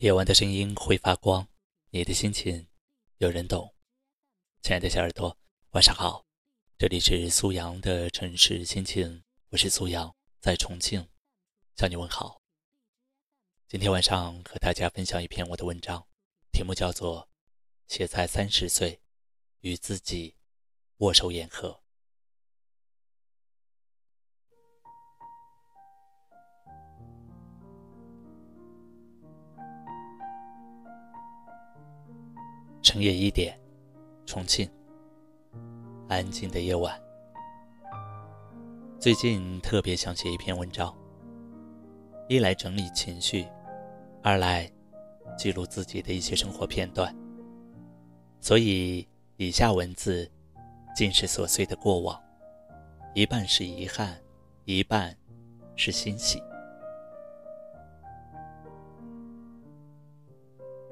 夜晚的声音会发光，你的心情有人懂。亲爱的小耳朵，晚上好，这里是苏阳的城市心情，我是苏阳，在重庆向你问好。今天晚上和大家分享一篇我的文章，题目叫做《写在三十岁，与自己握手言和》。深夜一点，重庆，安静的夜晚。最近特别想写一篇文章，一来整理情绪，二来记录自己的一些生活片段。所以以下文字尽是琐碎的过往，一半是遗憾，一半是欣喜。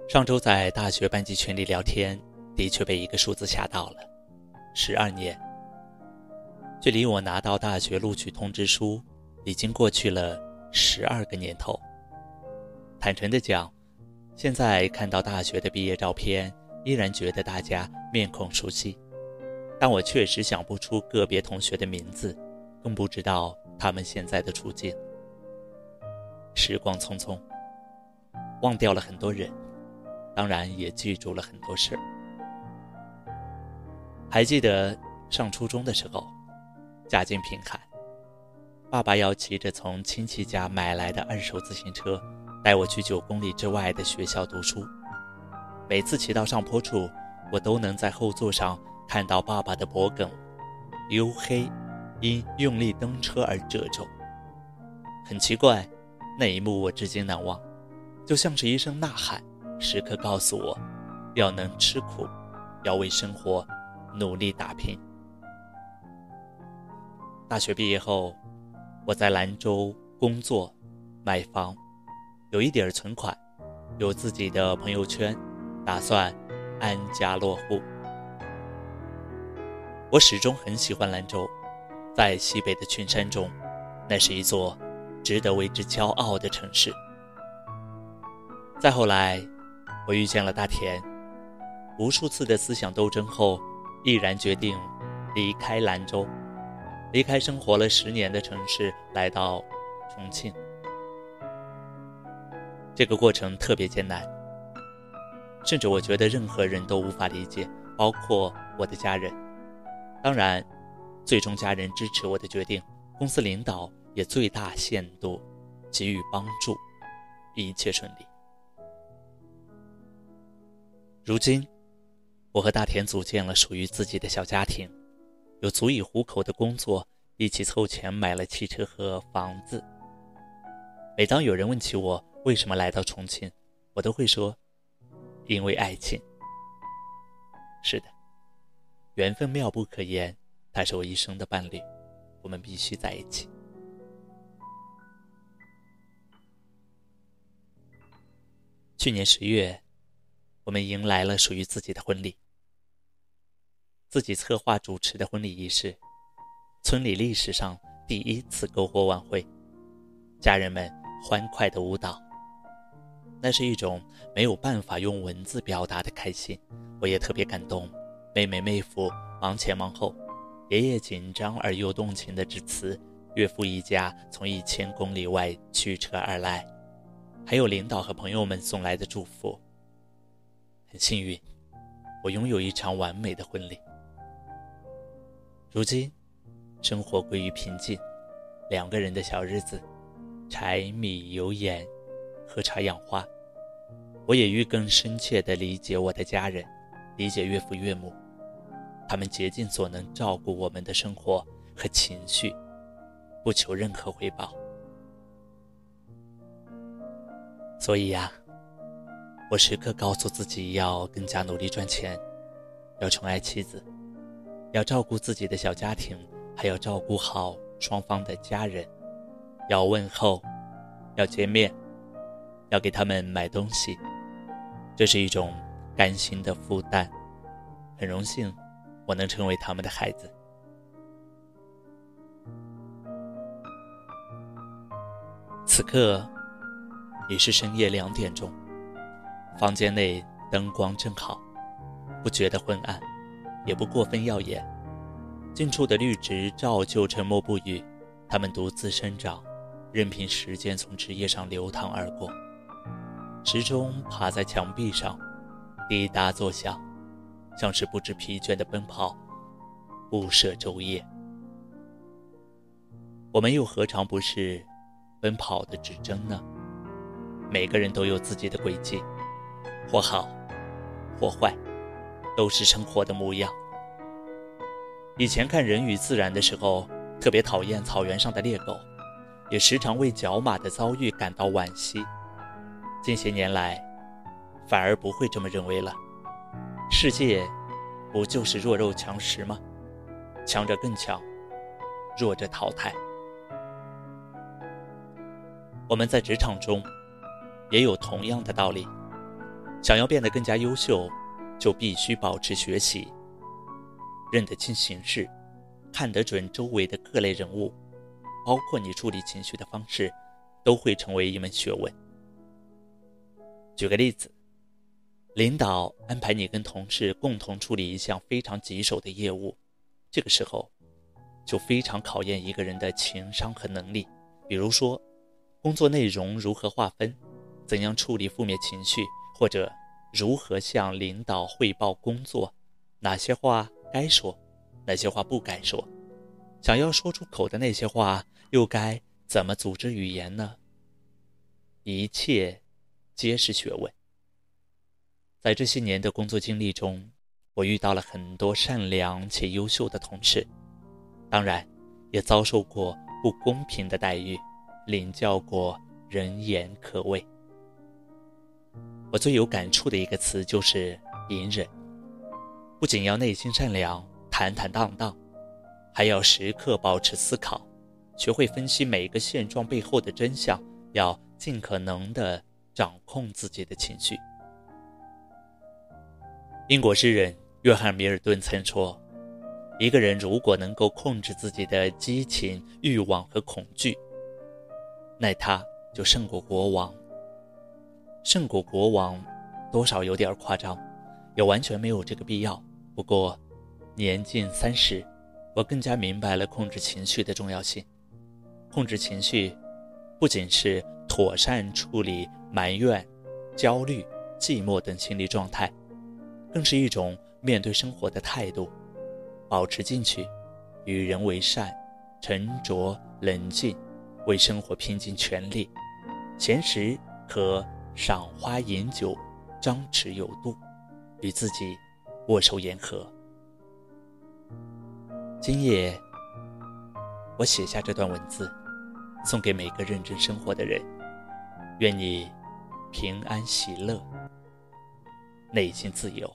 上周在大学班级群里聊天，的确被一个数字吓到了，十二年。距离我拿到大学录取通知书，已经过去了十二个年头。坦诚的讲，现在看到大学的毕业照片，依然觉得大家面孔熟悉，但我确实想不出个别同学的名字，更不知道他们现在的处境。时光匆匆，忘掉了很多人。当然也记住了很多事儿。还记得上初中的时候，家境贫寒，爸爸要骑着从亲戚家买来的二手自行车，带我去九公里之外的学校读书。每次骑到上坡处，我都能在后座上看到爸爸的脖梗黝黑，因用力蹬车而褶皱。很奇怪，那一幕我至今难忘，就像是一声呐喊。时刻告诉我，要能吃苦，要为生活努力打拼。大学毕业后，我在兰州工作，买房，有一点存款，有自己的朋友圈，打算安家落户。我始终很喜欢兰州，在西北的群山中，那是一座值得为之骄傲的城市。再后来。我遇见了大田，无数次的思想斗争后，毅然决定离开兰州，离开生活了十年的城市，来到重庆。这个过程特别艰难，甚至我觉得任何人都无法理解，包括我的家人。当然，最终家人支持我的决定，公司领导也最大限度给予帮助，一切顺利。如今，我和大田组建了属于自己的小家庭，有足以糊口的工作，一起凑钱买了汽车和房子。每当有人问起我为什么来到重庆，我都会说：“因为爱情。”是的，缘分妙不可言，他是我一生的伴侣，我们必须在一起。去年十月。我们迎来了属于自己的婚礼，自己策划主持的婚礼仪式，村里历史上第一次篝火晚会，家人们欢快的舞蹈，那是一种没有办法用文字表达的开心。我也特别感动，妹妹妹夫忙前忙后，爷爷紧张而又动情的致辞，岳父一家从一千公里外驱车而来，还有领导和朋友们送来的祝福。很幸运，我拥有一场完美的婚礼。如今，生活归于平静，两个人的小日子，柴米油盐，喝茶养花。我也欲更深切地理解我的家人，理解岳父岳母，他们竭尽所能照顾我们的生活和情绪，不求任何回报。所以呀。我时刻告诉自己要更加努力赚钱，要宠爱妻子，要照顾自己的小家庭，还要照顾好双方的家人，要问候，要见面，要给他们买东西，这是一种甘心的负担。很荣幸，我能成为他们的孩子。此刻已是深夜两点钟。房间内灯光正好，不觉得昏暗，也不过分耀眼。近处的绿植照旧沉默不语，它们独自生长，任凭时间从枝叶上流淌而过。时钟爬在墙壁上，滴答作响，像是不知疲倦的奔跑，不舍昼夜。我们又何尝不是奔跑的指针呢？每个人都有自己的轨迹，或好，或坏，都是生活的模样。以前看《人与自然》的时候，特别讨厌草原上的猎狗，也时常为角马的遭遇感到惋惜。近些年来，反而不会这么认为了。世界，不就是弱肉强食吗？强者更强，弱者淘汰。我们在职场中，也有同样的道理。想要变得更加优秀，就必须保持学习。认得清形势，看得准周围的各类人物，包括你处理情绪的方式，都会成为一门学问。举个例子，领导安排你跟同事共同处理一项非常棘手的业务，这个时候就非常考验一个人的情商和能力。比如说，工作内容如何划分，怎样处理负面情绪，或者如何向领导汇报工作，哪些话。该说哪些话不该说，想要说出口的那些话又该怎么组织语言呢？一切皆是学问。在这些年的工作经历中，我遇到了很多善良且优秀的同事，当然也遭受过不公平的待遇，领教过人言可畏。我最有感触的一个词就是隐忍。不仅要内心善良、坦坦荡荡，还要时刻保持思考，学会分析每一个现状背后的真相，要尽可能的掌控自己的情绪。英国诗人约翰·米尔顿曾说：“一个人如果能够控制自己的激情、欲望和恐惧，那他就胜过国王。胜过国王，多少有点夸张，也完全没有这个必要。”不过，年近三十，我更加明白了控制情绪的重要性。控制情绪，不仅是妥善处理埋怨、焦虑、寂寞等心理状态，更是一种面对生活的态度。保持进取，与人为善，沉着冷静，为生活拼尽全力。闲时可赏花饮酒，张弛有度，与自己。握手言和。今夜，我写下这段文字，送给每个认真生活的人。愿你平安喜乐，内心自由。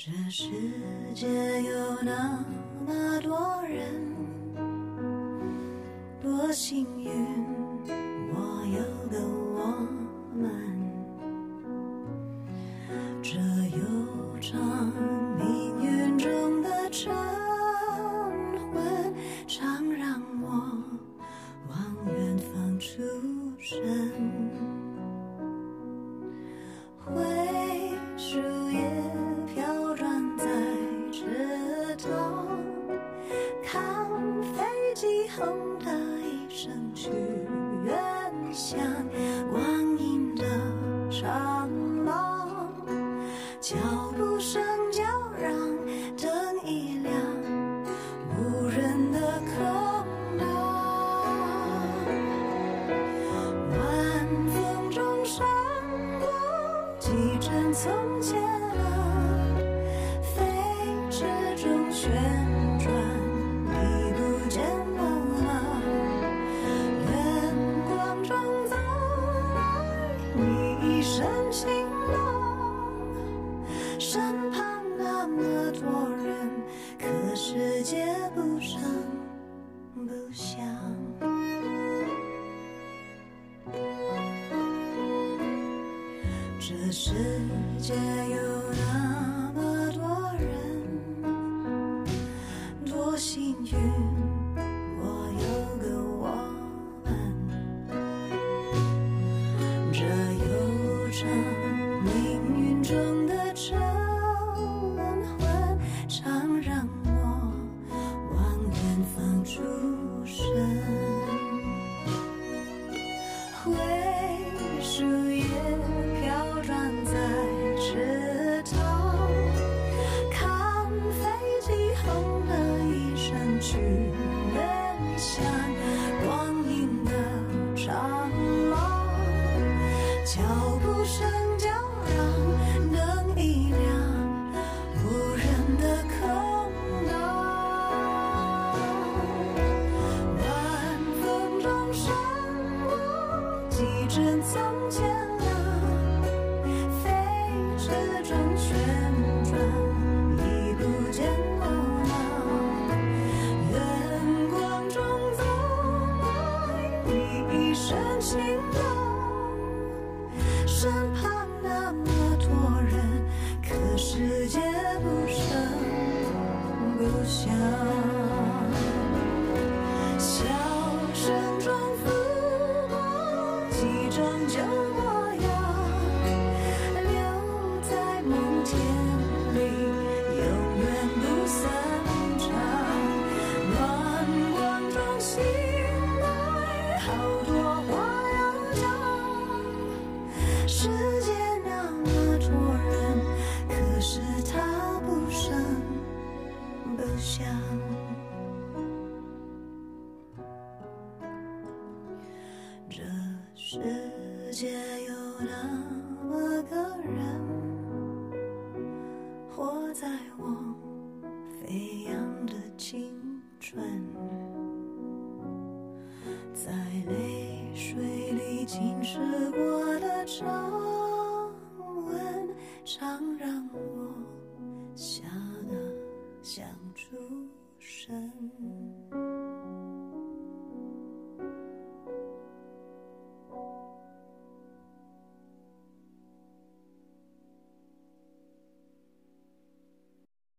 这世界有那么多人，多幸运，脚步声叫嚷，幸运几帧从前啊飞驰中旋转已不见了吗远光中走来你一身晴朗身旁那么多人可世界不声不响在泪水里浸湿过的长